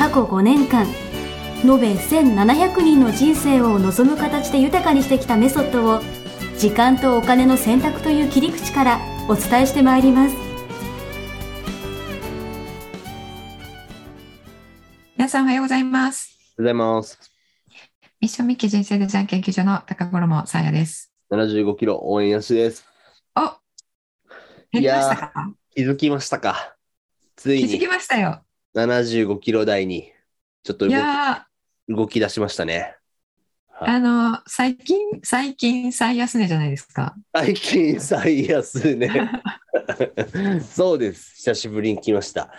過去5年間延べ1700人の人生を望む形で豊かにしてきたメソッドを時間とお金の選択という切り口からお伝えしてまいります皆さんおはようございます。おはようございます。ミッションミッキー人生デザイン研究所の高頃もさあやです。75キロ応援安です。お減りましたか？気づきましたかつい気づきにましたよ。75キロ台にちょっと動き動き出しましたね。ー、あの、最近、最近最安値じゃないですか。最近最安ね。そうです。久しぶりに来ました。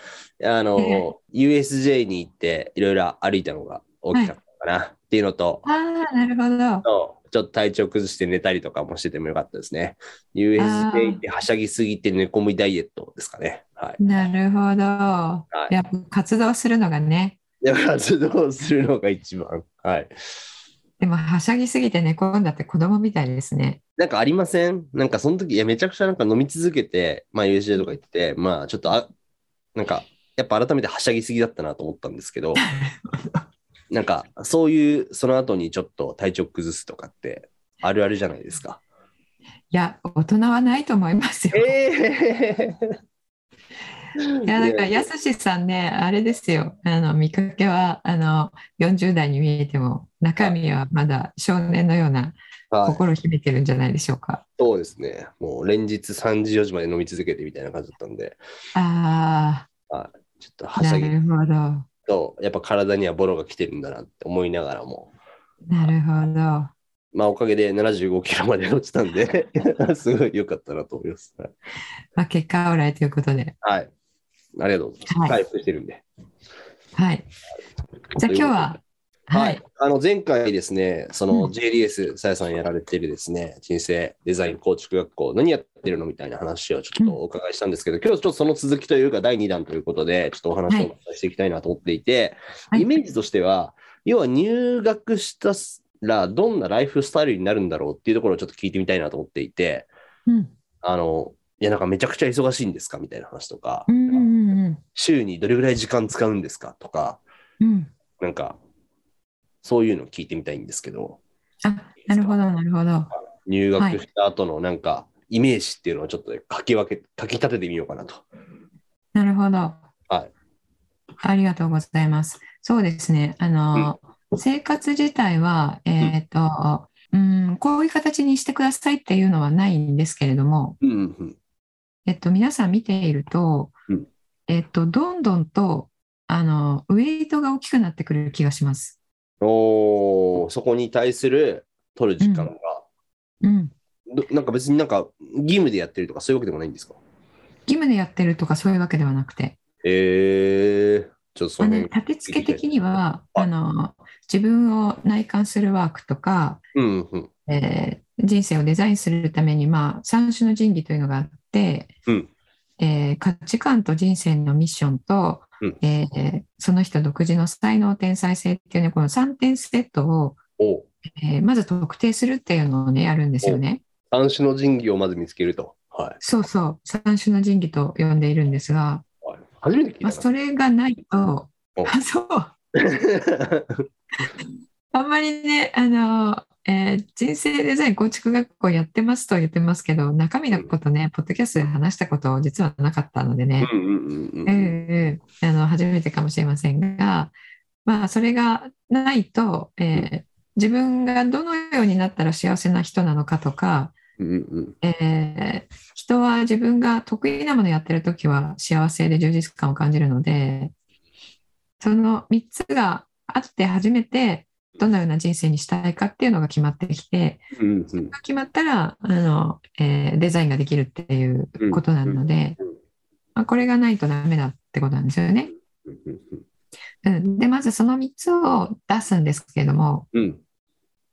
あの、え USJ に行っていろいろ歩いたのが大きかったかな、っていうのと、ああ、なるほど。ちょっと体調崩して寝たりとかもしててもよかったですね。USJ 行ってはしゃぎすぎて寝込みダイエットですかね。はい。なるほど。はいやっぱ活動するのがね。で活動するのが一番。はい。でも、はしゃぎすぎて寝込んだって子供みたいですね。なんかありません？なんかその時、いや、めちゃくちゃなんか飲み続けて、まあ USJ とか行ってて、まあちょっとあ、なんか、やっぱ改めてはしゃぎすぎだったなと思ったんですけど、なんかそういう、その後にちょっと体調崩すとかってあるあるじゃないですか。いや、大人はないと思いますよ。えいや、だから、やすしさんね、あれですよ。あの、見かけは、あの、40代に見えても、中身はまだ少年のようなはい、心を秘めてるんじゃないでしょうか。そうですね。もう連日3時、4時まで飲み続けてみたいな感じだったんで、あちょっとあ、はしゃぎなるほど。と、やっぱ体にはボロが来てるんだなって思いながらも、なるほど。まあおかげで75キロまで落ちたんで、すごい良かったなと思います。はいまあ、結果オーライということで。はい。ありがとうございます。はい回復してるんで。はい。じゃあ今日は、ははいい。。あの前回ですね、そのうん JDS、さやさんやられてるですね、人生デザイン構築学校、何やってるのみたいな話をちょっとお伺いしたんですけど、今日ちょっとその続きというか第2弾ということで、ちょっとお話をしていきたいなと思っていて、はいイメージとしては、要は入学したらどんなライフスタイルになるんだろうっていうところをちょっと聞いてみたいなと思っていて、うん。あの、いや、なんかめちゃくちゃ忙しいんですかみたいな話とか、週にどれぐらい時間使うんですかとか、うん。なんか、そういうの聞いてみたいんですけど、あ、なるほど、なるほど。入学した後のなんか、イメージっていうのをちょっと書き分け、書き立ててみようかなと。なるほど。はい。ありがとうございます。そうですね。あの、生活自体は、えっと、うん、こういう形にしてくださいっていうのはないんですけれども、うんうんうん。えっと、皆さん見ているとうん、えっと、どんどんと、あの、ウェイトが大きくなってくる気がします。おーそこに対する取る時間が、うん。どなんか別になんか義務でやってるとかそういうわけでもないんですか？義務でやってるとかそういうわけではなくて、えー、ちょっとそあの。立て付け的には、はいあの、自分を内観するワークとか、うんうん。えー人生をデザインするために、まあ、三種の神器というのがあって、うんえー価値観と人生のミッションと、うんえーその人独自の才能天才性っていうね、この3点セットを、おえーまず特定するっていうのをね、やるんですよね。三種の神器をまず見つけると。はい。そうそう、三種の神器と呼んでいるんですが、はい、初めて聞いまあ、たそれがないと、おあそう、な。あんまりね、あの、えー人生デザイン構築学校やってますと言ってますけど、中身のことね、ポッドキャストで話したこと実はなかったのでね、うんうんうんうんええええ。あの初めてかもしれませんが、まあ、それがないと、えー自分がどのようになったら幸せな人なのかとか、うんうんえー人は自分が得意なものをやってるときは幸せで充実感を感じるので、その3つがあって初めてどのような人生にしたいかっていうのが決まってきて、うんうん決まったらあの、えーデザインができるっていうことなので、うんうんまあ、これがないとダメだってことなんですよね。うんでまずその3つを出すんですけどもうん。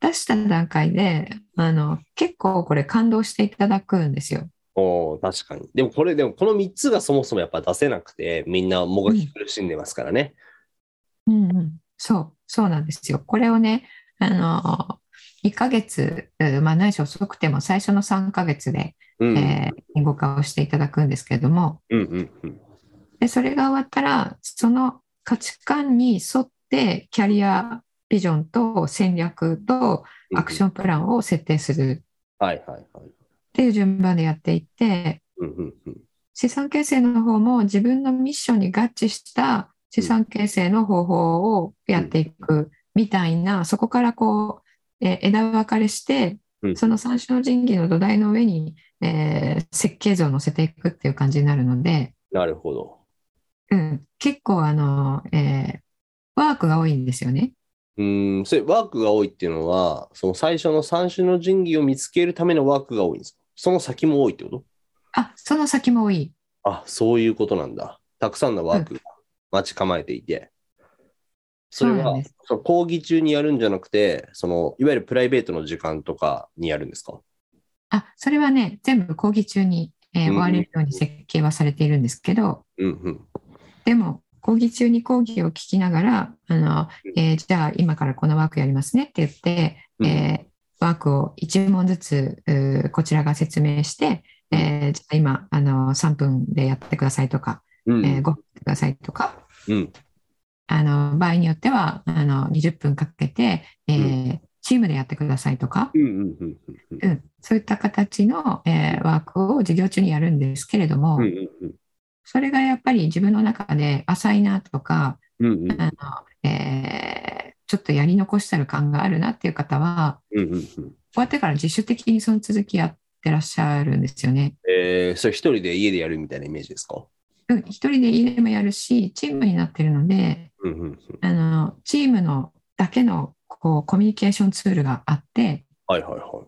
出した段階であの結構これ感動していただくんですよ。おー確かに。でもこれ、でもこの3つがそもそもやっぱ出せなくて、みんなもがき苦しんでますからね。うんうん、そうそうなんですよ。これをねあの1ヶ月、うんまあ、ないし遅くても最初の3ヶ月で、うん。えー言語化をしていただくんですけれどもうんうんうん。でそれが終わったらその価値観に沿ってキャリアビジョンと戦略とアクションプランを設定するはいはいはい。っていう順番でやっていってうんうんうん。資産形成の方も自分のミッションに合致した資産形成の方法をやっていくみたいな、そこからこう、えー枝分かれしてうん、その三種の神器の土台の上に、えー設計図を載せていくっていう感じになるので、なるほど。うん、結構あの、えーワークが多いんですよね。うーん、それワークが多いっていうのは、その最初の三種の神器を見つけるためのワークが多いんですか？その先も多いってこと？あ、その先も多い。あ、そういうことなんだ。たくさんのワークが待ち構えていて。それはそう講義中にやるんじゃなくて、その、いわゆるプライベートの時間とかにやるんですか？あ、それはね、全部講義中に、えーうん終われるように設計はされているんですけど、うんうん。でも、講義中に講義を聞きながら、あのえーじゃあ今からこのワークやりますねって言って、うん。えーワークを1問ずつこちらが説明して、えーじゃあ今あの3分でやってくださいとか、うん。えー5分くださいとか、うん。あの場合によってはあの20分かけて、えーチームでやってくださいとか、うんうんうんうんうん。うん、そういった形の、えーワークを授業中にやるんですけれども、うんうんうん。それがやっぱり自分の中で浅いなとか、うんうん。あのえーちょっとやり残してる感があるなっていう方は、うんうんうん。終わってから自主的にその続きやってらっしゃるんですよね。えー、それ一人で家でやるみたいなイメージですか？うん、一人で家でもやるし、チームになってるので、うんうんうん。あのチームのだけのこうコミュニケーションツールがあって、はいはいはい。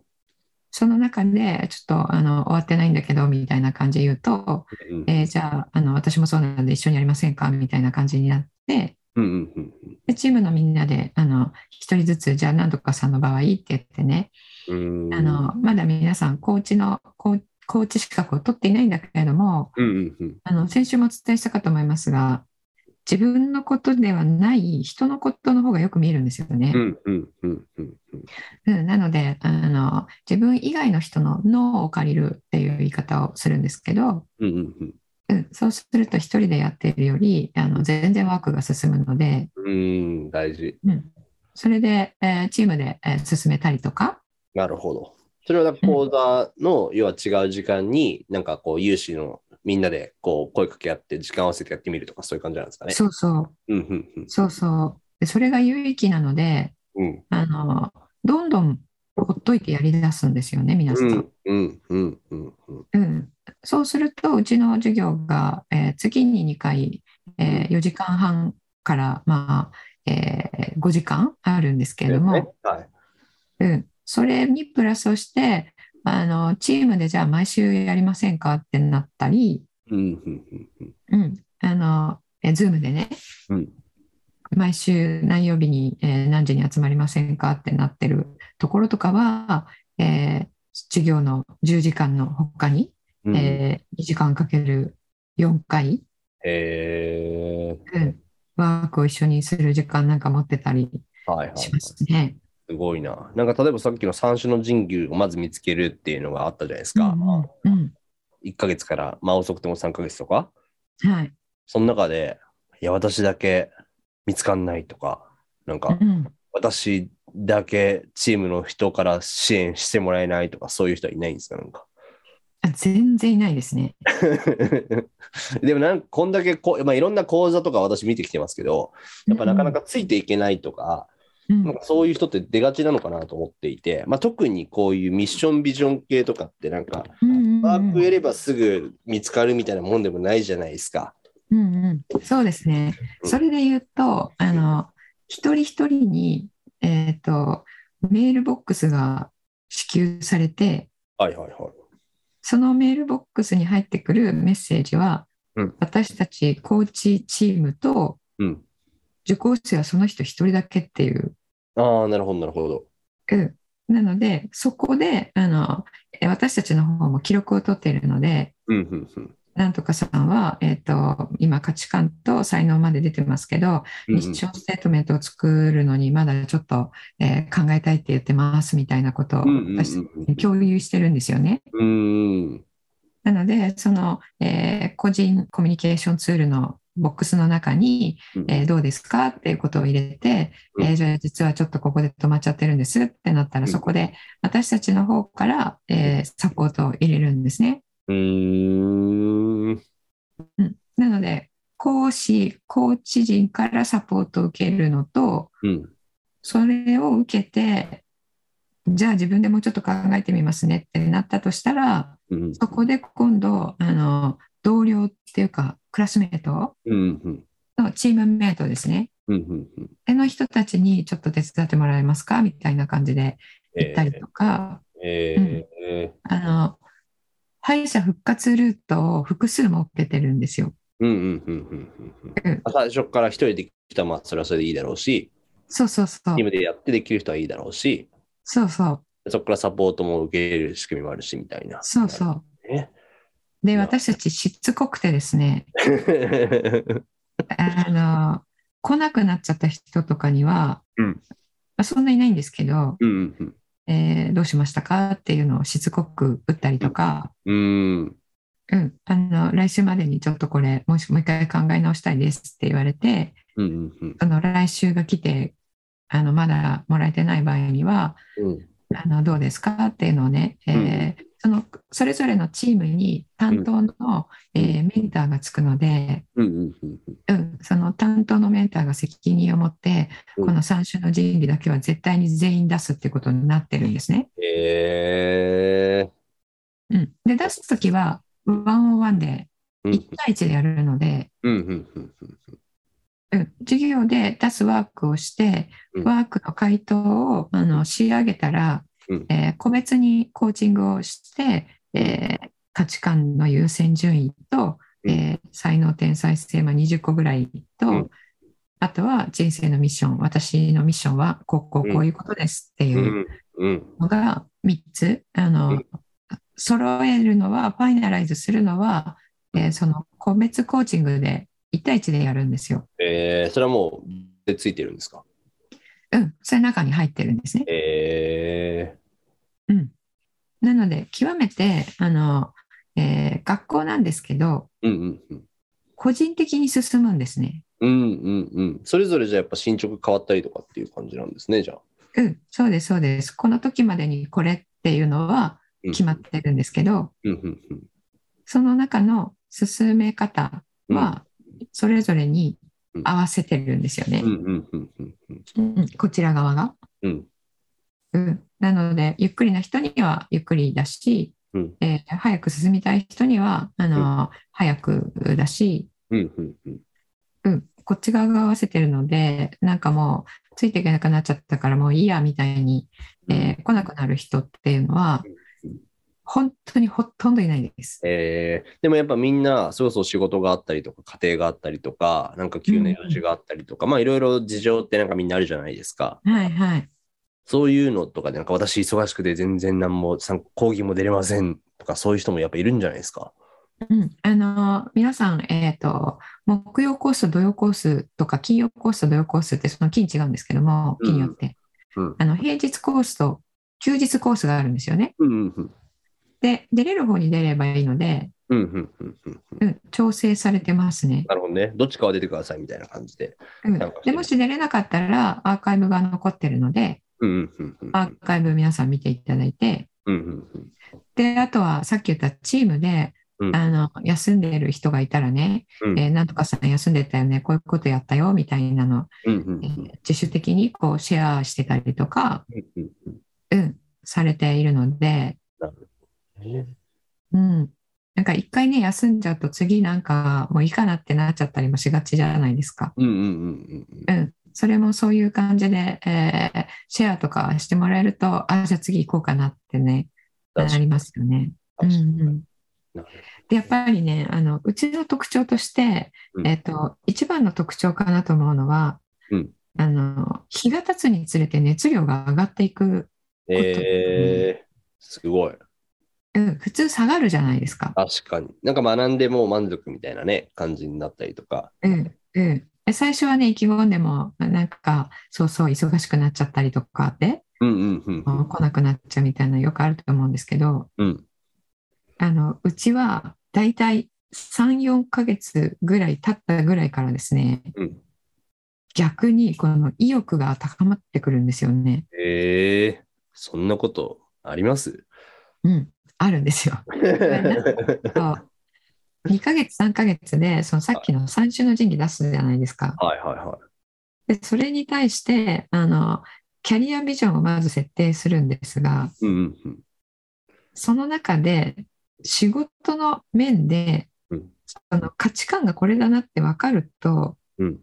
その中でちょっとあの終わってないんだけどみたいな感じで言うと、うんえーじゃああの私もそうなんで一緒にやりませんか？みたいな感じになって、うんうんうんでチームのみんなであの一人ずつじゃあ何とかさんの場合って言ってね、あのまだ皆さんコーチのコーコーチ資格を取っていないんだけれどもうんうんうん。あの先週もお伝えしたかと思いますが自分のことではない人のことの方がよく見えるんですよね。なのであの自分以外の人の脳を借りるっていう言い方をするんですけど、うんうんうん。うん、そうすると一人でやっているよりあの全然ワークが進むので、うーん、大事。うん、それで、えーチームで、えー進めたりとか、なるほど。それは講座の、要は違う時間に、なんかこう、有志のみんなでこう声かけ合って、時間合わせてやってみるとか、そういう感じなんですかね。そうそう。うんうんうん。そうそう。でそれが有益なのでうん。あのどんどんほっといてやり出すんですよね皆さん。うんうんうんうんうん。うん、そうするとうちの授業が、えー月に2回、えー4時間半から、まあえー5時間あるんですけれども、ね。はい。うん、それにプラスをしてあのチームでじゃあ毎週やりませんかってなったり、うんあのえ Zoom でねうん毎週何曜日に、えー何時に集まりませんかってなってるところとかは、えー授業の10時間の他に、うん。えー2時間かける4回、へうん、ワークを一緒にする時間なんか持ってたりーはいはい。すごいな。なんか例えばさっきの三種の神器をまず見つけるっていうのがあったじゃないですか。うんうん1ヶ月から、まあ遅くても3ヶ月とか。うんはいその中で、いや、私だけ見つかんないとか、なんかう、ん私だけチームの人から支援してもらえないとか、そういう人はいないんですか、なんか。あ全然いないですね。でもなんかこんだけこう、まあ、いろんな講座とか私見てきてますけど、やっぱなかなかついていけないとか、うんなんかそういう人って出がちなのかなと思っていて、まあ、特にこういうミッションビジョン系とかってなんか、ワークやればすぐ見つかるみたいなもんでもないじゃないですか。うんうん、そうですね。うんそれで言うと、あの、一人一人に、えっと、メールボックスが支給されて、はいはいはい。そのメールボックスに入ってくるメッセージは、うん私たちコーチチームとうん。受講生はその人一人だけっていう。ああ、なるほど、なるほど。うん、なので、そこであのえ私たちの方も記録を取っているので、うん、うん、うんなんとかさんは、えっと今、価値観と才能まで出てますけど、うん。ミッションステートメントを作るのにまだちょっと、えー考えたいって言ってますみたいなことを私に共有してるんですよね。うん。うん。なので、その、えー個人コミュニケーションツールのボックスの中に、うんえーどうですかっていうことを入れて、うんえーじゃあ実はちょっとここで止まっちゃってるんですってなったら、うんそこで私たちの方から、えーサポートを入れるんですね。うーん。なので、講師、コーチ陣からサポートを受けるのと、うん。それを受けて、じゃあ自分でもうちょっと考えてみますねってなったとしたら、うん。そこで今度、あの、同僚っていうか、クラスメート？うん。うん。のチームメートですね。うん。うん。その人たちにちょっと手伝ってもらえますか？みたいな感じで言ったりとか、えーえあの、敗者復活ルートを複数設けてるんですよ。ーうん。うん。うん。うん。うんうん最初から一人で来たら、まあ、それはそれでいいだろうし、そうそうそうチー。ムでやってできる人はいいだろうし、そうそう。そこからサポートも受け入れる仕組みもあるし、みたいな。そうそう。ね。で、な私たちしつこくてですね、あの、来なくなっちゃった人とかには、うんまあ、そんなにいないんですけど、うん。うん。えーどうしましたかっていうのをしつこく打ったりとか、うん。うん、あの、来週までにちょっとこれ、もしもう一回考え直したいですって言われて、うん。うん。あの、来週が来て、あの、まだもらえてない場合には、うん。あの、どうですかっていうのをね、えーその、それぞれのチームに担当の、えーメンターがつくので、うん。うん。うん。うん、その担当のメンターが責任を持って、うんこの3種の神器だけは絶対に全員出すってことになってるんですね。えうん、で、出すときは、ワンオンワンでー。1対1でやるので、うん。うん。うん。うん、授業で出すワークをして、うんワークの回答をあの仕上げたら、うん。えー個別にコーチングをして、えー価値観の優先順位と、うん。えー才能天才性、まあ、20個ぐらいと、うん。あとは人生のミッション、私のミッションはこうこうこういうことですっていう。のが3つ、あの、うん。揃えるのは、ファイナライズするのは、えーその個別コーチングで1対1でやるんですよ。えー、それはもう、でついてるんですか？うん、それ中に入ってるんですね。えうん。なので、極めて、あの、えー学校なんですけど、ー、うんうんうん。個人的に進むんですね。うんうんうん。それぞれじゃあやっぱ進捗変わったりとかっていう感じなんですね、じゃあ。うん、そうです、そうです。この時までにこれっていうのはうん決まってるんですけど、うんうんうん。その中の進め方は、それぞれに合わせてるんですよねこちら側が。うんうん、なので、ゆっくりな人にはゆっくりだし、うんえー早く進みたい人にはあの、早くだし、うんうんうん。うん、こっち側が合わせてるので、なんかもう、ついていけなくなっちゃったからもういいやみたいに、えー来なくなる人っていうのはうん、本当にほとんどいないです。えー、でもやっぱみんな、そろそろ仕事があったりとか、家庭があったりとか、なんか急な用事があったりとか、まあいろいろ事情ってなんかみんなあるじゃないですか。はいはい。そういうのとかで、なんか私忙しくて全然何も参講義も出れませんとか、そういう人もやっぱいるんじゃないですか？うん、あの皆さん、えっ、と、木曜コースと土曜コースとか、金曜コースと土曜コースってその金違うんですけども、うん金によって。うんあの平日コースと休日コースがあるんですよね。うんうんうん。で、出れる方に出ればいいので、うんうんうんうんうん。うん、調整されてますね。なるほどね。どっちかは出てくださいみたいな感じで。うんでもし出れなかったら、アーカイブが残ってるので、うんうんうんうん。アーカイブ皆さん見ていただいて。で、あとはさっき言ったチームで、うん。あの休んでる人がいたらね、うん。えーなんとかさん休んでたよね、こういうことやったよみたいなの、えー自主的にこうシェアしてたりとか、うんされているので、ね。うん、なんか一回ね、休んじゃうと次なんかもういいかなってなっちゃったりもしがちじゃないですか。うんうんうんうん。うん、それもそういう感じで、えーシェアとかしてもらえると、あ、じゃあ次行こうかなってね、うん。なりますよね。うんうんでやっぱりねあの、うちの特徴として、うんえっと、一番の特徴かなと思うのは、うんあの日が経つにつれて熱量が上がっていく、えー、すごい。うん、普通下がるじゃないですか。確かに。なんか学んでもう満足みたいなね、感じになったりとか。うんうん、で最初はね意気込んでもなんかそうそう忙しくなっちゃったりとかで、うんうんうん来なくなっちゃうみたいなのよくあると思うんですけどうん。あのうちはだいたい34ヶ月ぐらい経ったぐらいからですねうん。逆にこの意欲が高まってくるんですよね。えー、そんなことあります？うん、あるんですよ。そう2ヶ月3ヶ月でそのさっきの三種の神器出すじゃないですか。はいはいはい。でそれに対してあのキャリアビジョンをまず設定するんですがうんうんうん。その中で仕事の面で、うんその価値観がこれだなって分かるとうん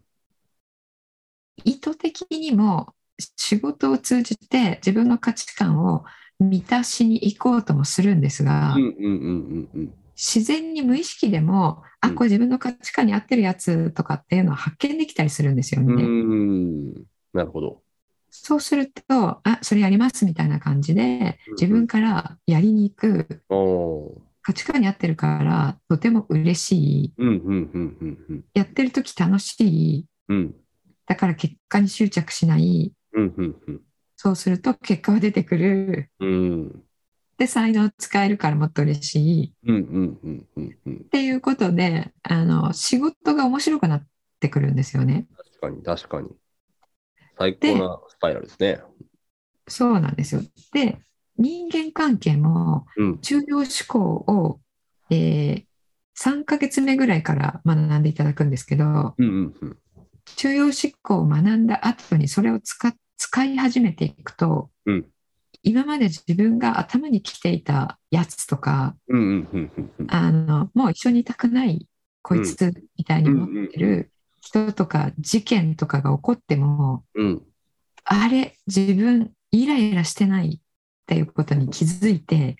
意図的にも仕事を通じて自分の価値観を満たしに行こうともするんですが、うんうんうんうんうん。自然に無意識でも、あ、うんこれ自分の価値観に合ってるやつとかっていうのは発見できたりするんですよね。うーん。なるほど。そうすると、あ、それやりますみたいな感じで、自分からやりに行く価値観に合ってるから、とても嬉しい。やってる時楽しい。うんだから結果に執着しない。うんうんうんそうすると結果は出てくる。うんで、才能使えるからもっと嬉しい。うんうんうんうんうんっていうことで、あの、仕事が面白くなってくるんですよね。確かに確かに。最高なスパイラルですね。そうなんですよ。で、人間関係もうん重要思考を、えー3ヶ月目ぐらいから学んでいただくんですけど、うんうんうん重要思考を学んだ後にそれを使使い始めていくと、うん今まで自分が頭に来ていたやつとか、あのもう一緒にいたくないこいつみたいに思ってる人とか事件とかが起こっても、うん。あれ自分イライラしてないっていうことに気づいて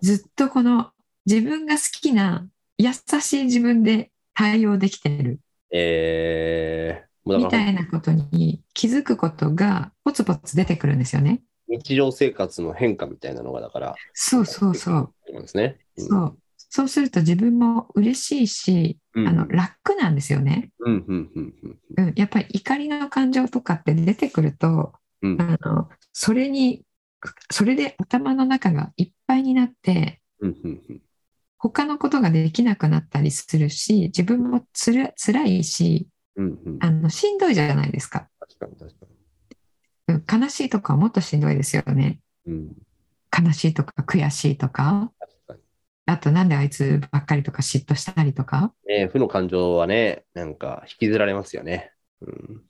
ずっとこの自分が好きな優しい自分で対応できてるえー、みたいなことに気づくことがポツポツ出てくるんですよね。日常生活の変化みたいなのがだから、そうそうそう。そうですね。うんそうそうすると自分も嬉しいし、うんあの楽なんですよね。うんうんうんうんうん、やっぱり怒りの感情とかって出てくると、うんあのそれにそれで頭の中がいっぱいになってうんうんうん他のことができなくなったりするし自分もつら辛いしうんうん。あのしんどいじゃないですか、確かに確かうん、悲しいとかはもっとしんどいですよね。に。うん悲しいとか悔しいとか。あとなんであいつばっかりとか嫉妬したりとか。ね負の感情はね、なんか引きずられますよね。うん。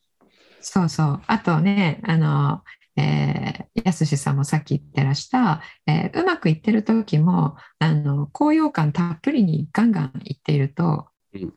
そうそう。あとねあのえー、やすしさんもさっき言ってらした、えーうまくいってる時もあの高揚感たっぷりにガンガンいっていると、うん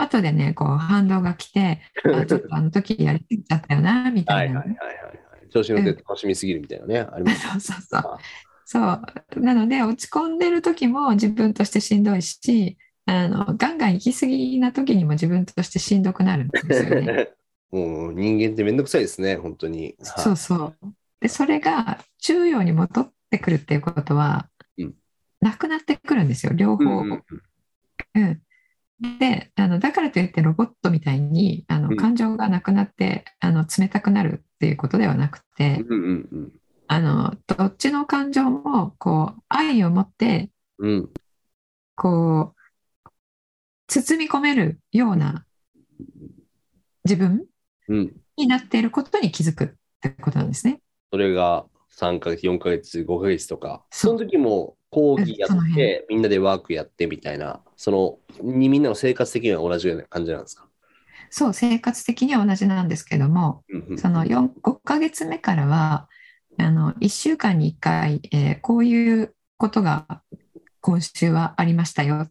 後でねこう反動が来て あちょっとあの時やりすぎちゃったよなみたいいはいはいはいはい。調子乗って楽しみすぎるみたいなね、あります。そうそうそうそうなので落ち込んでる時も自分としてしんどいしあのガンガン行き過ぎな時にも自分としてしんどくなるんですよね。もう人間ってめんどくさいですね、本当に。そうそう。で、それが中央に戻ってくるっていうことは、うんなくなってくるんですよ、両方。うんうんうんであの、だからといってロボットみたいにあうん。の感情がなくなってあの冷たくなるっていうことではなくて、うんうんうん。あのどっちの感情もこう愛を持ってうん。こう包み込めるような自分うん。になっていることに気づくってことなんですね。それが3ヶ月、4ヶ月、5ヶ月とか、その時も講義やって、みんなでワークやってみたいな、その、にみんなの生活的には同じような感じなんですか？そう生活的には同じなんですけどもうんうん。その4 5ヶ月目からはあの1週間に1回、えーこういうことが今週はありましたよ。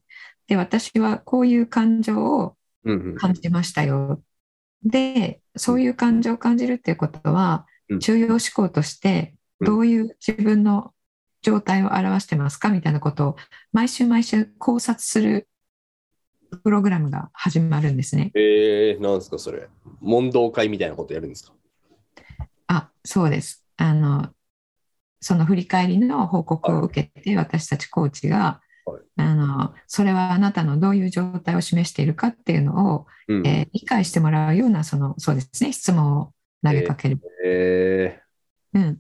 で私はこういう感情をうんうん。感じましたよ。でそういう感情を感じるっていうことはうん。重要思考としてうんどういう自分の状態を表してますかみたいなことを毎週毎週考察するプログラムが始まるんですね。えー、なんですか、それ。問答会みたいなことやるんですか？あ、そうです。あの、その振り返りの報告を受けて、私たちコーチが、はいあの、それはあなたのどういう状態を示しているかっていうのを、うん。えー理解してもらうような、その、そうですね、質問を投げかける。えうん。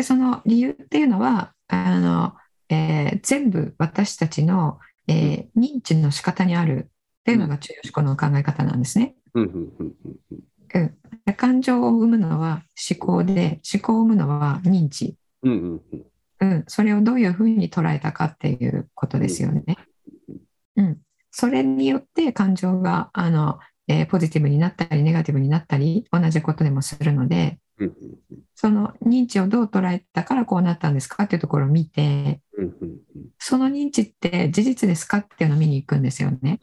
で、その理由っていうのは、あの、えー全部私たちの、えー認知の仕方にあるっていうのが中庸思考の考え方なんですね。ー、うん感情を生むのは思考で、思考を生むのは認知。うんそれをどういうふうに捉えたかっていうことですよね。うん、それによって感情があの、えーポジティブになったりネガティブになったり同じことでもするのでその認知をどう捉えたからこうなったんですかっていうところを見てその認知って事実ですかっていうのを見に行くんですよね。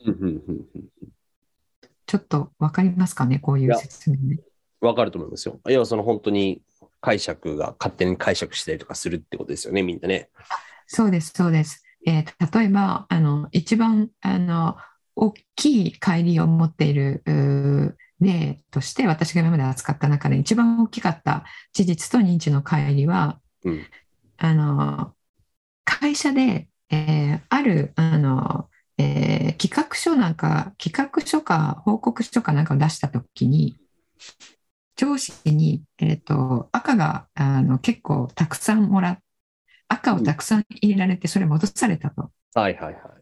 ちょっと分かりますかねこういう説明ね。わかると思いますよ。要はその本当に解釈が勝手に解釈したりとかするってことですよね、みんなね。そうです、そうです。えー例えば、あの、一番、あの、大きい乖離を持っている例として、私が今まで扱った中で一番大きかった事実と認知の乖離は、うんあの、会社で、えーある、あの、えー企画書なんか、企画書か報告書かなんかを出したときに、上司に、えーと、赤があの結構たくさんもらっ赤をたくさん入れられて、それ戻されたと。はいはいはい。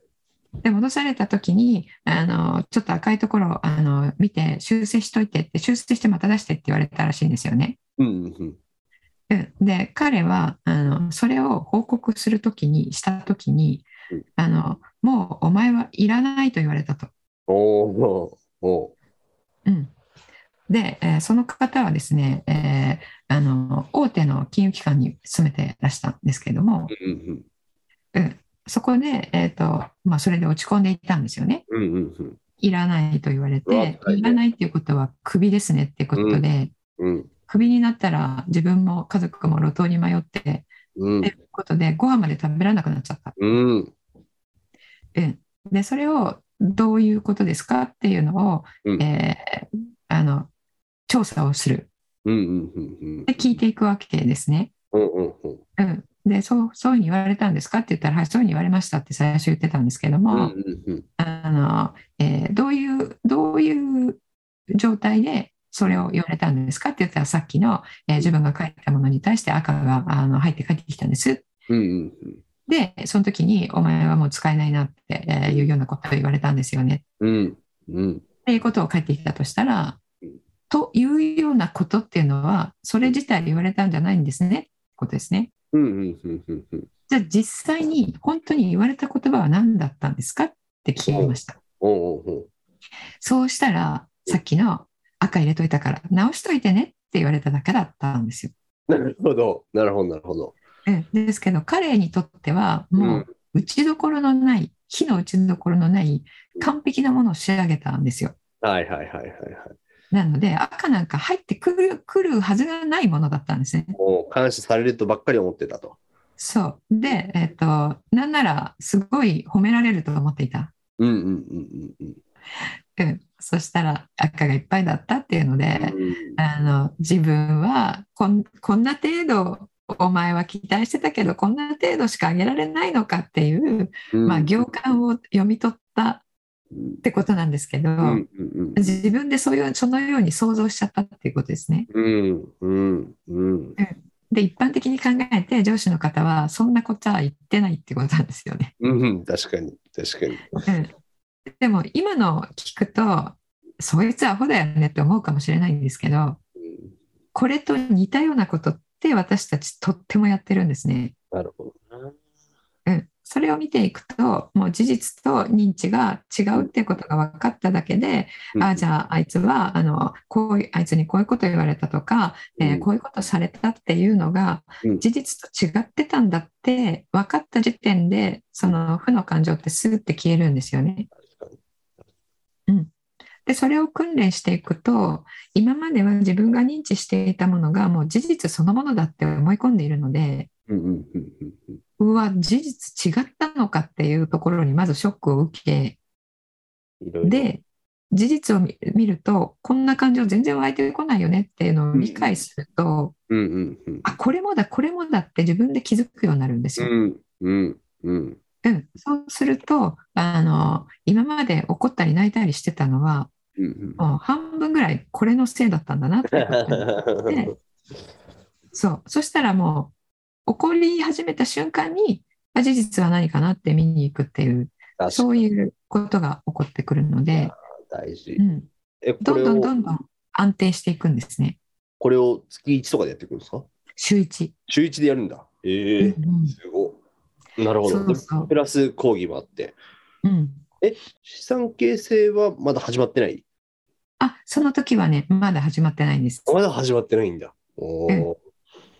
で、戻された時に、あの、ちょっと赤いところをあの見て、修正しといてって、修正してまた出してって言われたらしいんですよね。うんうんうんうんで、彼は、あの、それを報告するときに、したときにうん、あの、もうお前はいらないと言われたと。おーおうん。で、えーその方はですね、えーあの、大手の金融機関に勤めてらしたんですけれども、ーうんうん、そこで、えっと、まあ、それで落ち込んでいたんですよね。うんうんうんいらないと言われて、いらないっていうことはクビですねってことで、うんクビになったら自分も家族も路頭に迷って、うんっていうことで、ご飯まで食べられなくなっちゃった。うんうん、で、それをどういうことですかっていうのを、うんえーあの、調査をする。うんうんうんうんで、聞いていくわけですね。うんうんうんうん。で、そう、そういうふうに言われたんですか？って言ったら、はい、そういうふうに言われましたって最初言ってたんですけどうんも、あの、えーどういう、どういう状態でそれを言われたんですか？って言ったら、さっきの、えー自分が書いたものに対して赤があの入って帰ってきたんです。で、その時に、お前はもう使えないなってえーいうようなことを言われたんですよね。うんうんっていうことを返ってきたとしたらうん、というようなことっていうのは、それ自体言われたんじゃないんですね。ってことですね。うんうんうんうんうん。じゃあ実際に本当に言われた言葉は何だったんですかって聞きました。そうしたら、さっきの赤入れといたから直しといてねって言われただけだったんですよ。なるほど。なるほどなるほど。うんですけど、彼にとってはもう打ちどころのない、火の打ちどころのない完璧なものを仕上げたんですよ。はいはいはいはいはいなので、赤なんか入ってくるくるはずがないものだったんですね。もう感謝されるとばっかり思ってたとそう。で、えっ、と、なんならすごい褒められると思っていた。うんうんうんうんうんうん。そしたら赤がいっぱいだったっていうので、うんあの自分はこんこんな程度お前は期待してたけどこんな程度しかあげられないのかっていう、うんまあ、行間を読み取ったってことなんですけど、うんうんうん。自分でそういうそのように想像しちゃったっていうことですね。うんうんうん。で一般的に考えて上司の方はそんなことは言ってないってことなんですよね。うん確かに確かに。うん、でも今の聞くとそいつアホだよねって思うかもしれないんですけどこれと似たようなことって私たちとってもやってるんですね。なるほどそれを見ていくともう事実と認知が違うっていうことが分かっただけで、ああじゃああいつはあのこういあいつにこういうこと言われたとか、えーうんこういうことされたっていうのがうん。事実と違ってたんだって分かった時点でその負の感情ってスーって消えるんですよね。確かに。でそれを訓練していくと今までは自分が認知していたものがもう事実そのものだって思い込んでいるのでうんうんうんうんうんうわ事実違ったのかっていうところにまずショックを受けいろいろ。で、事実を見見ると、こんな感情全然湧いてこないよねっていうのを理解すると、うんうんうん。あ、これもだ、これもだって自分で気づくようになるんですよ。うんうんうん。うん、そうすると、あの、今まで怒ったり泣いたりしてたのは、うんうんもう半分ぐらいこれのせいだったんだなって そう。そしたらもう、怒り始めた瞬間に、あ事実は何かなって見に行くっていう、そういうことが起こってくるのにで、大事う。ん、え、こどんどんどんどん安定していくんですね。これを月1とかでやっていくんですか？週一。週1でやるんだ。ええうんうんすごい。なるほど。そうそうプラス講義もあって。うん。資産形成はまだ始まってない？あ、その時はね、まだ始まってないんです。まだ始まってないんだ。おー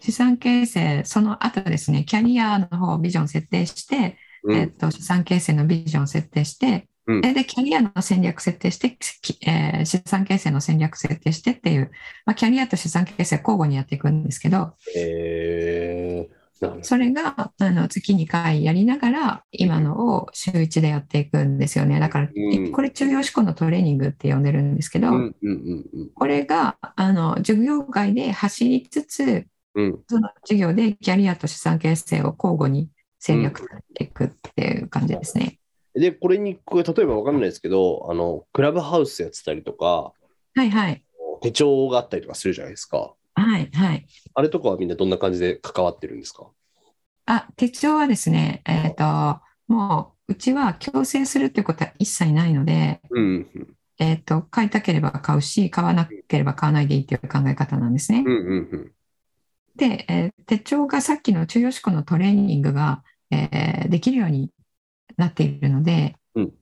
資産形成、その後ですね、キャリアの方、ビジョン設定して、うん。えっと、資産形成のビジョン設定して、うん。で、でキャリアの戦略設定して、きえー資産形成の戦略設定してっていう、まあ、キャリアと資産形成交互にやっていくんですけど、えー。それがあの月2回やりながら、今のを週1でやっていくんですよね。だから、うん。これ中央思考のトレーニングって呼んでるんですけど、うんうんうんうん。これがあの授業外で走りつつ、うんその授業でキャリアと資産形成を交互に戦略立てていくっていう感じですね。で、これに、これ例えばわかんないですけど、あの、クラブハウスやってたりとか、はいはい。手帳があったりとかするじゃないですか。はいはい。あれとかはみんなどんな感じで関わってるんですか？あ、手帳はですね、えっ、と、もう、うちは強制するっていうことは一切ないので、うんうんえっ、と、買いたければ買うし、買わなければ買わないでいいっていう考え方なんですねうん。うんうんで、えー手帳がさっきの中央思考のトレーニングが、えーできるようになっているので、うん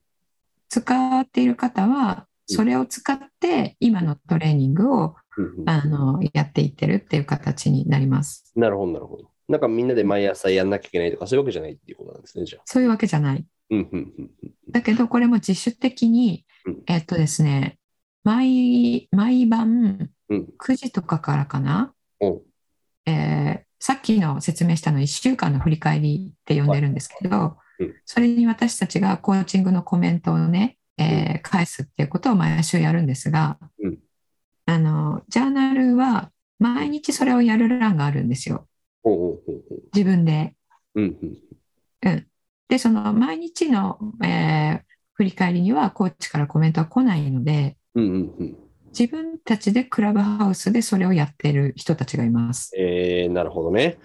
使っている方は、それを使って今のトレーニングをうんうんあのやっていってるっていう形になります。なるほど、なるほど。なんかみんなで毎朝やんなきゃいけないとか、そういうわけじゃないっていうことなんですね、じゃあ。そういうわけじゃない。うんうんうんうんだけど、これも自主的にうん、えっとですね、毎、毎晩うん9時とかからかな、おえーさっきの説明したの1週間の振り返りって呼んでるんですけどうん、それに私たちがコーチングのコメントをね、えー返すっていうことを毎週やるんですがうん、あの、ジャーナルは毎日それをやる欄があるんですよ。自分で。うん。うん。で、その毎日の、えー振り返りにはコーチからコメントは来ないので、うんうんうん自分たちでクラブハウスでそれをやってる人たちがいます。えー、なるほどね。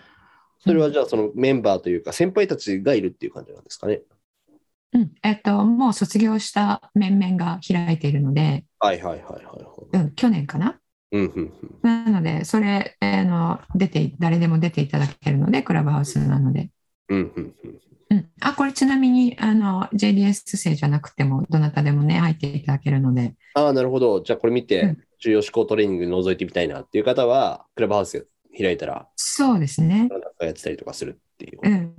それはじゃあそのメンバーというか先輩たちがいるっていう感じなんですかね。うん、えっと、もう卒業した面々が開いているので、はいはいはいはいはい。うん、去年かな。うんうんなので、それ、あの、出て、誰でも出ていただけるので、クラブハウスなので。うんうんうんうん。あ、これちなみに、あの、JDS 生じゃなくても、どなたでもね、入っていただけるので、ああ、なるほど。じゃあこれ見てうん、重要思考トレーニング覗いてみたいなっていう方は、クラブハウス開いたら、そうですね。やってたりとかするっていう。うん。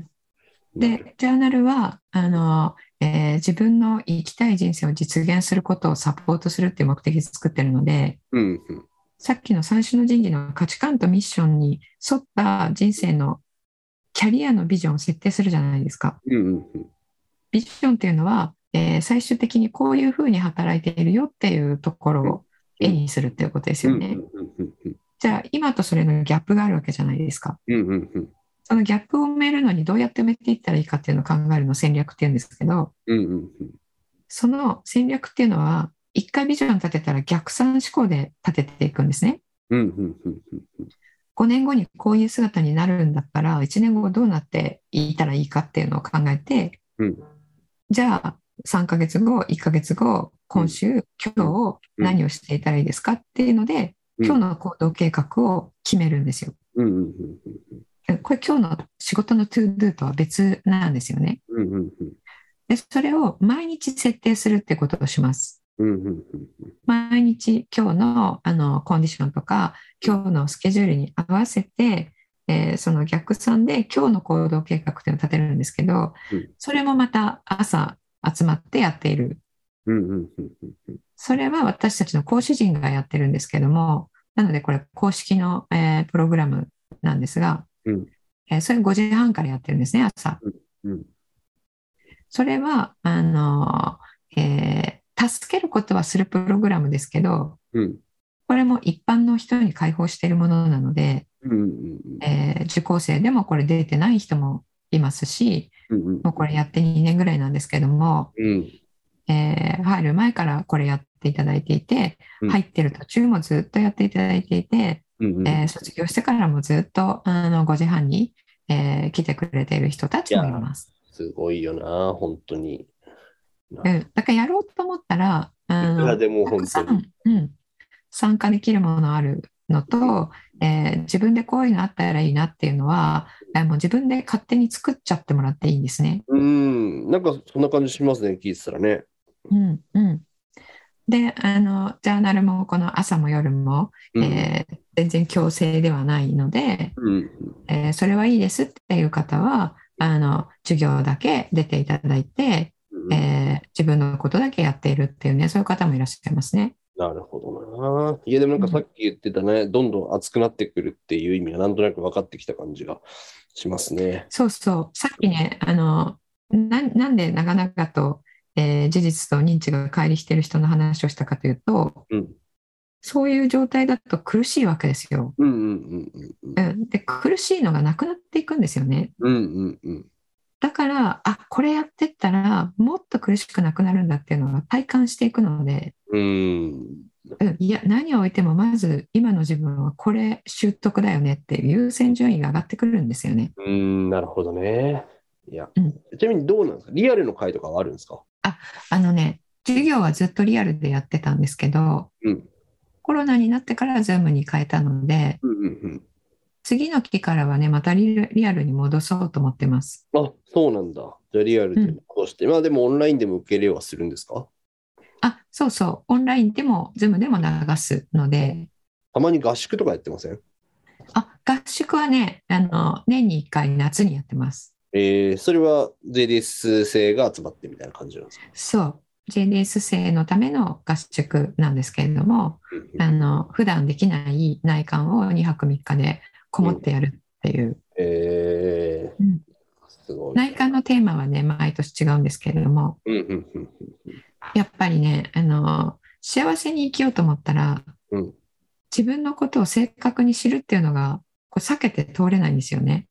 で、ジャーナルは、あの、えー自分の生きたい人生を実現することをサポートするっていう目的で作ってるので、うんうんさっきの三種の神器の価値観とミッションに沿った人生のキャリアのビジョンを設定するじゃないですか。うんうんうんビジョンっていうのは、えー最終的にこういうふうに働いているよっていうところを絵にするっていうことですよね。じゃあ今とそれのギャップがあるわけじゃないですか。うんうんうんそのギャップを埋めるのにどうやって埋めていったらいいかっていうのを考えるのを戦略っていうんですけど、うんうんうんその戦略っていうのは、一回ビジョン立てたら逆算思考で立てていくんですね。うんうんうんうん5年後にこういう姿になるんだったら、1年後どうなっていたらいいかっていうのを考えて、うんじゃあ3ヶ月後、1ヶ月後、今週、今日何をしていたらいいですかっていうので、うん今日の行動計画を決めるんですよ。うんうんうんこれ今日の仕事の To Do とは別なんですよね。うんうんうんで、それを毎日設定するってことをします。うんうんうん毎日今日のあのコンディションとか今日のスケジュールに合わせて、えーその逆算で今日の行動計画っていうのを立てるんですけど、うんそれもまた朝集まってやっている。うんうんうんうんそれは私たちの講師陣がやってるんですけども、なのでこれ公式の、えープログラムなんですが、うんえーそれ5時半からやってるんですね、朝。うんそれは、あの、えー達ことはするプログラムですけど、うん。これも一般の人に開放しているものなので、うんうんえー受講生でもこれ出てない人もいますし、うんうんもうこれやって2年ぐらいなんですけども、うんえー入る前からこれやっていただいていて、うん入ってる途中もずっとやっていただいていて、うんうんえー卒業してからもずっとあの5時半に、えー来てくれている人たちもいます。すごいよな、本当に。うん、だからやろうと思ったら、あいくらのでも本たくさ当に。ん、うん、参加できるものあるのと、えー自分でこういうのあったらいいなっていうのは、えーもう自分で勝手に作っちゃってもらっていいんですね。うん、なんかそんな感じしますね、聞いてたらね。うんうん、であの、ジャーナルもこの朝も夜も、うん。えー全然強制ではないので、うん。えーそれはいいですっていう方は、あの授業だけ出ていただいて、うんえー自分のことだけやっているっていうね、そういう方もいらっしゃいますね。なるほどな。いや、でもなんかさっき言ってたね、どんどん熱くなってくるっていう意味がなんとなく分かってきた感じがしますね。そうそう、さっきね、あのななんで長々と、えー事実と認知が乖離している人の話をしたかというと、うんそういう状態だと苦しいわけですよ。うんうんうんうんうん、で苦しいのがなくなっていくんですよね。うんうんうんだから、あこれやってったらもっと苦しくなくなるんだっていうのが体感していくので、うん。うん、いや何を置いてもまず今の自分はこれ習得だよねっていう優先順位が上がってくるんですよね。うん、なるほどね。いや、うん。ちなみにどうなんですか？リアルの会とかはあるんですか？あのね、授業はずっとリアルでやってたんですけど、うん。コロナになってから Zoom に変えたので、うんうん次の期からはね、またリリアルに戻そうと思ってます。うん。あ、そうなんだ。じゃあリアルでこうして、まあでもオンラインでも受け入れはするんですか？あ、そうそう、オンラインでも Zoom でも流すので、たまに合宿とかやってません？あ、合宿はね、あの、年に1回夏にやってます。えー、それは JDS 生が集まってみたいな感じなんですか？そう、JDS 生のための合宿なんですけれども、うんあの、普段できない内観を2泊3日でこもってやるっていう。えーうんすごい。内観のテーマはね、毎年違うんですけれども、うんうんうんやっぱりね、あの、幸せに生きようと思ったら、うん自分のことを正確に知るっていうのが、こう避けて通れないんですよね。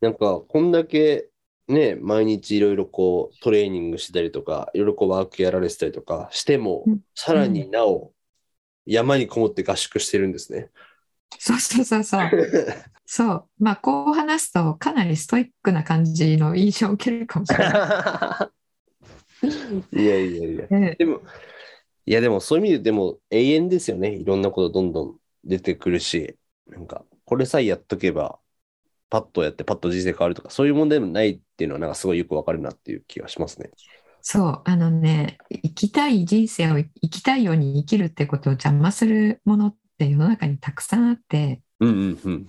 なんか、こんだけね、毎日いろいろこうトレーニングしたりとか、いろいろこうワークやられてたりとかしても、うんさらになお山にこもって合宿してるんですね。そうそうそうそう。そう。まあ、こう話すと、かなりストイックな感じの印象を受けるかもしれない やいやいや。い。ねでも、いやでもそういう意味ででも永遠ですよね。いろんなことどんどん出てくるし、なんか、これさえやっとけば、パッとやってパッと人生変わるとか、そういう問題もないっていうのは、なんかすごいよくわかるなっていう気がしますね。そう。あのね、生きたい人生を生きたいように生きるってことを邪魔するものって世の中にたくさんあって、うんうんうん。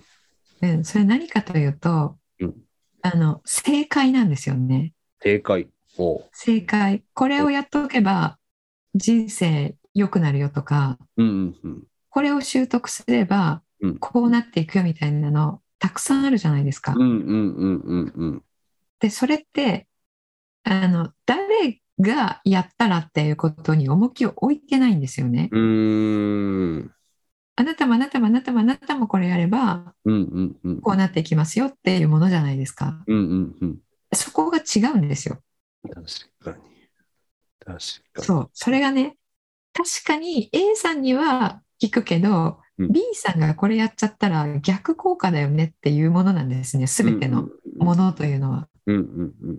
うん、それ何かというと、うんあの、正解なんですよね。正解。正解。これをやっとけば人生良くなるよとか、うんうんうん。これを習得すればうんこうなっていくよみたいなのたくさんあるじゃないですか。で、それって、あの、誰がやったらっていうことに重きを置いてないんですよね。うーん。あなたもあなたもあなたもあなたもこれやればうんうんうん。こうなっていきますよっていうものじゃないですか。うんうんうん。そこが違うんですよ。確かに。確かに。そう。それがね、確かに A さんには効くけど、うん B さんがこれやっちゃったら逆効果だよねっていうものなんですね。すべてのものというのは。うんうんうん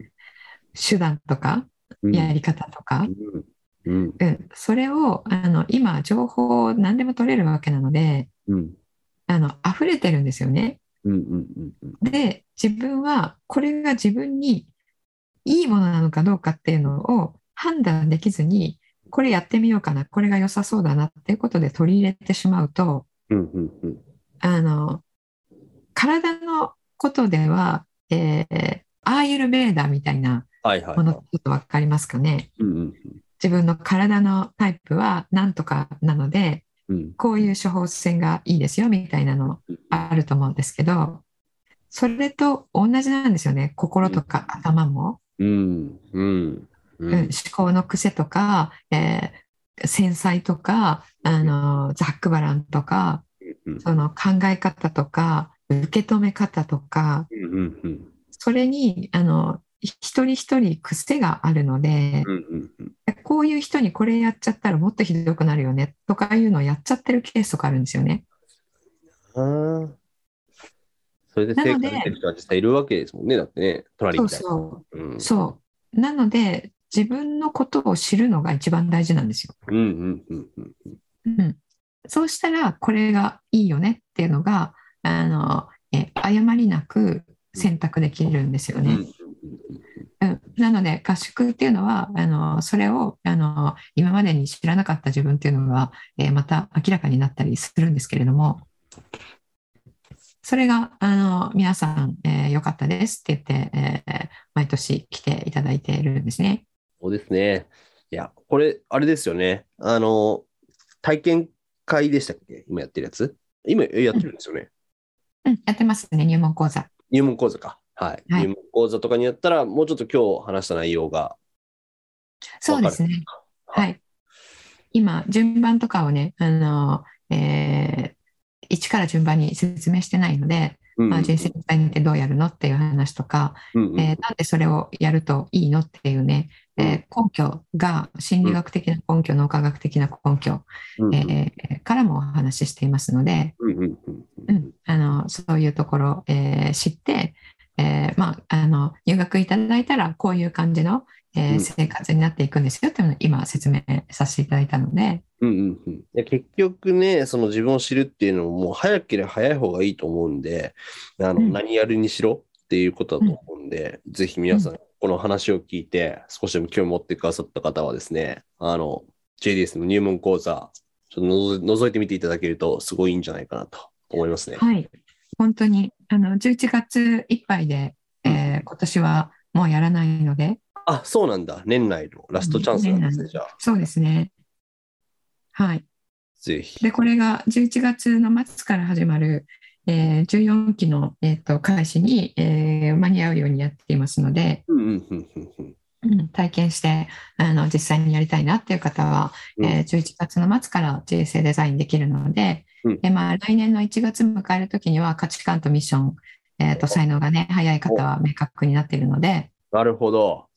手段とかうん。やり方とか。うんうんうん。それを、あの、今、情報を何でも取れるわけなので、うんあの、溢れてるんですよね。うんうんうんうん。で、自分はこれが自分にいいものなのかどうかっていうのを判断できずに、これやってみようかな、これが良さそうだなっていうことで取り入れてしまうと、うんうんうん。あの、体のことでは、えーアーユルベーダーみたいなはいはいもの、ちはい。ょっとわかりますかね？うんうん自分の体のタイプは何とかなので、うん。こういう処方箋がいいですよみたいなのあると思うんですけど、それと同じなんですよね。心とか頭も。うん。うん。ううん。ん、思考の癖とか、えー繊細とかあのザックバランとかうん。その考え方とか受け止め方とかうん。うん。うん。それにあの一人一人癖があるのでうんうんうんこういう人にこれやっちゃったらもっとひどくなるよねとかいうのをやっちゃってるケースとかあるんですよね。あーそれで成果出てる人は実際いるわけですもんね。だってね、隣そうみたいな。そううんそうなので自分のことを知るのが一番大事なんですよ。うんうんうんうんうん、そうしたらこれがいいよねっていうのがあのえ誤りなく選択できるんですよね。うんうんうん、なので合宿っていうのはあのそれをあの今までに知らなかった自分っていうのが、えーまた明らかになったりするんですけれどもそれがあの皆さん、えーよかったですって言って、えー毎年来ていただいているんですね。そうですね。いや、これ、あれですよね。あの、体験会でしたっけ？今やってるやつ？今えやってるんですよね。うん、やってますね入門講座。入門講座か。はい。はい。入門講座とかにやったら、もうちょっと今日話した内容がそうですね。ははい。今、順番とかをね、あの、えー一から順番に説明してないので、うんまあ、人生の伝えってどうやるのっていう話とか、うんうん。えーなんでそれをやるといいのっていうね、えー根拠が心理学的な根拠、脳科学的な根拠、うんえーからもお話ししていますので、うんうんうんうん、あのそういうところ、えー知って、えーまあ、あの入学いただいたらこういう感じの、えーうん。生活になっていくんですよっていうのを今説明させていただいたので、うんうんうん。いや結局ね、その自分を知るっていうのも、もう早ければ早い方がいいと思うんで、あのうん。何やるにしろっていうことだと思うんで、ぜひ皆さん、この話を聞いて、少しでも興味持ってくださった方はですね、あの、JDS の入門講座、ちょっとのぞ覗いてみていただけると、すごいいいんじゃないかなと思いますね。はい、本当にあの11月いっぱいで、えー今年はもうやらないので、あ、そうなんだ。年内のラストチャンスなんですね、じゃあ。そうですね。はい。ぜひ。で、これが11月の末から始まる、えー14期の、えー、と開始に、えー間に合うようにやっていますので、体験してあの実際にやりたいなっていう方は、うんえー11月の末から人生デザインできるので、うんでまあ、来年の1月迎える時には価値観とミッション、えー、と才能がね早い方は明確になっているのでなるほど。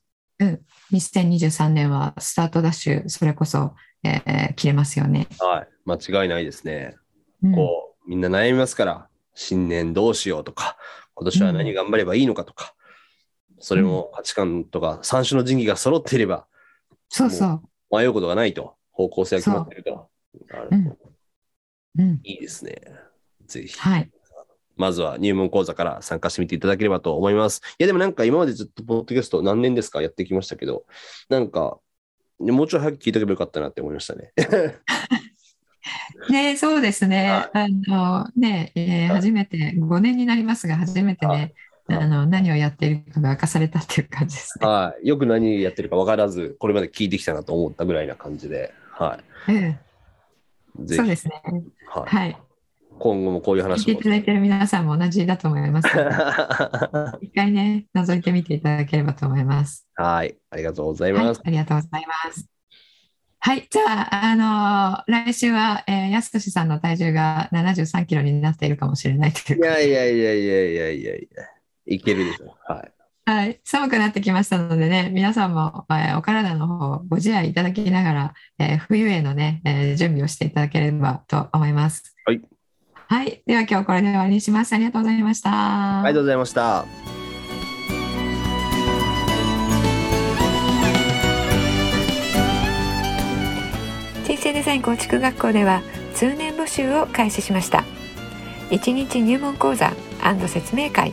2023年はスタートダッシュそれこそ、えー切れますよね。はい。間違いないですね。うんこう、みんな悩みますから、新年どうしようとか、今年は何頑張ればいいのかとか、それも価値観とか、三種の神器が揃っていれば、そうそう。迷うことがないと、方向性が決まっていると。なるほどうんうん、いいですね。ぜひ。はい。まずは入門講座から参加してみていただければと思います。いや、でもなんか今までずっとポッドキャスト何年ですか？やってきましたけど、なんか、もうちょい早く聞いとけばよかったなって思いましたね。ね、そうですね。はあのね、えー初めて5年になりますが、初めてね、はいあの何をやっているかが明かされたっていう感じですね。はい。よく何やってるか分からず、これまで聞いてきたなと思ったぐらいな感じで、はえい。えぜひ、そうですね。はい、はい。今後もこういう聞い話をていた。だいている皆さんも同じだと思います。一回ね、覗いてみていただければと思います。はい。ありがとうございはいます。、ありがとうございます。はい、じゃあ、あの来週は、えー、やすしさんの体重が73キロになっているかもしれないといういやいやいやいやいやいやいや、いけるでしょ。はい。はい、寒くなってきましたのでね、皆さんも、えーお体の方ご自愛いただきながら、えー冬へのね、えー準備をしていただければと思います。はい。はい、では今日これで終わりにします。ありがとうございました。ありがとうございました。人生デザイン構築学校では通年募集を開始しました1日入門講座説明会